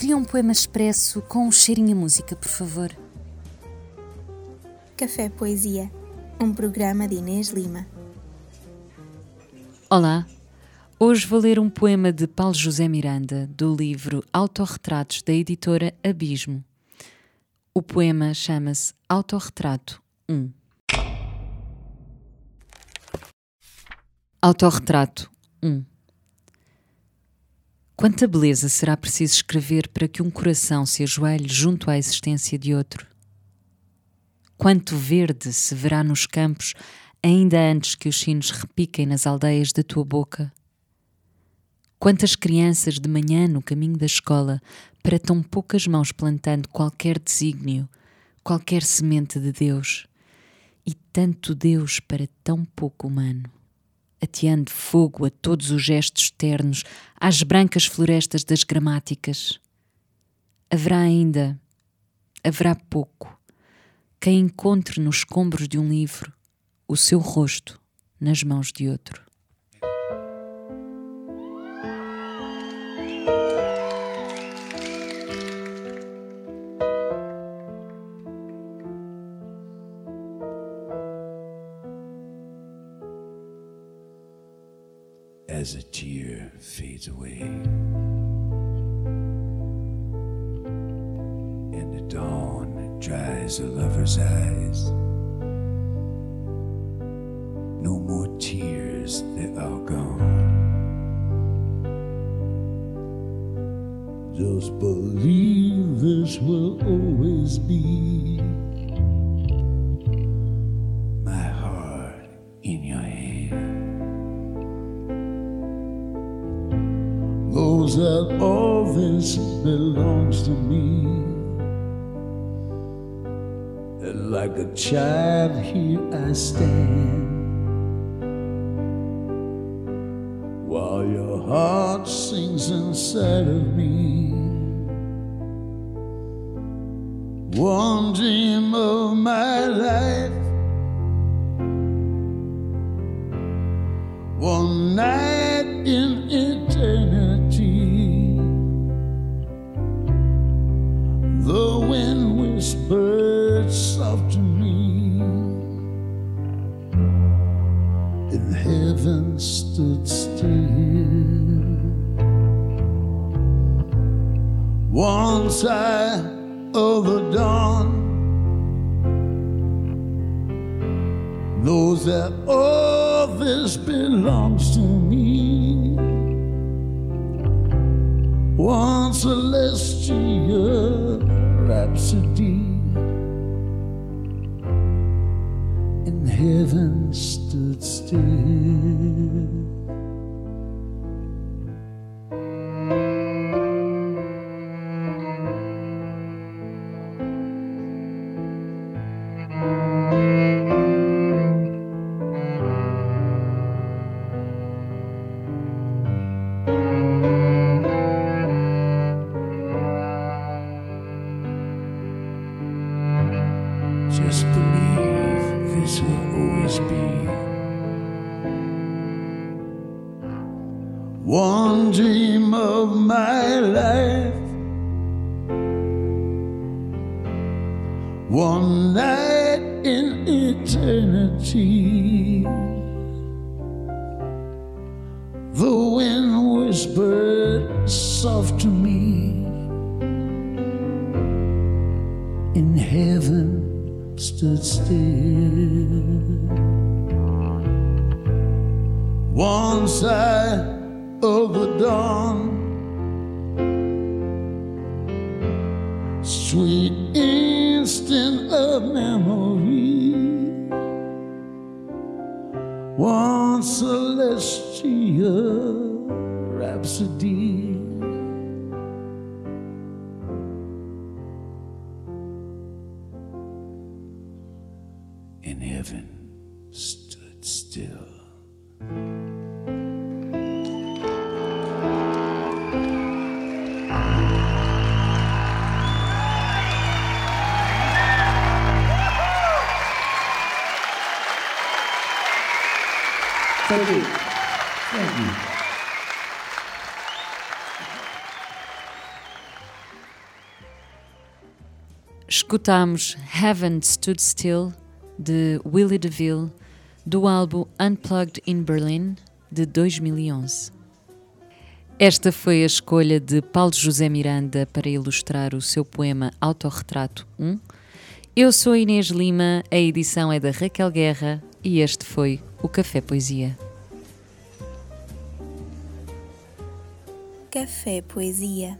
Cria um poema expresso com um cheirinho a música, por favor. Café Poesia, um programa de Inês Lima. Olá, hoje vou ler um poema de Paulo José Miranda, do livro Autorretratos da editora Abismo. O poema chama-se Autorretrato 1. Autorretrato 1 Quanta beleza será preciso escrever para que um coração se ajoelhe junto à existência de outro? Quanto verde se verá nos campos ainda antes que os sinos repiquem nas aldeias da tua boca? Quantas crianças de manhã no caminho da escola para tão poucas mãos plantando qualquer desígnio, qualquer semente de Deus, e tanto Deus para tão pouco humano? Ateando fogo a todos os gestos ternos, às brancas florestas das gramáticas. Haverá ainda, haverá pouco, quem encontre nos escombros de um livro o seu rosto nas mãos de outro. As a tear fades away. And the dawn dries a lover's eyes. No more tears, they are gone. Just believe this will always be. Knows that all this belongs to me. And like a child, here I stand. While your heart sings inside of me. One dream of my life. One night in heaven stood still. Once I of the dawn knows that all this belongs to me. One celestial rhapsody heaven stood still. One dream of my life, one night in eternity. The wind whispered soft to me in heaven stood still. One side of the dawn, sweet instant of memory, one celestial rhapsody. in heaven stood still. Thank. Escutamos Haven't Stood Still, de Willie DeVille, do álbum Unplugged in Berlin, de 2011. Esta foi a escolha de Paulo José Miranda para ilustrar o seu poema Autorretrato 1. Eu sou Inês Lima, a edição é da Raquel Guerra e este foi o Café Poesia. Café Poesia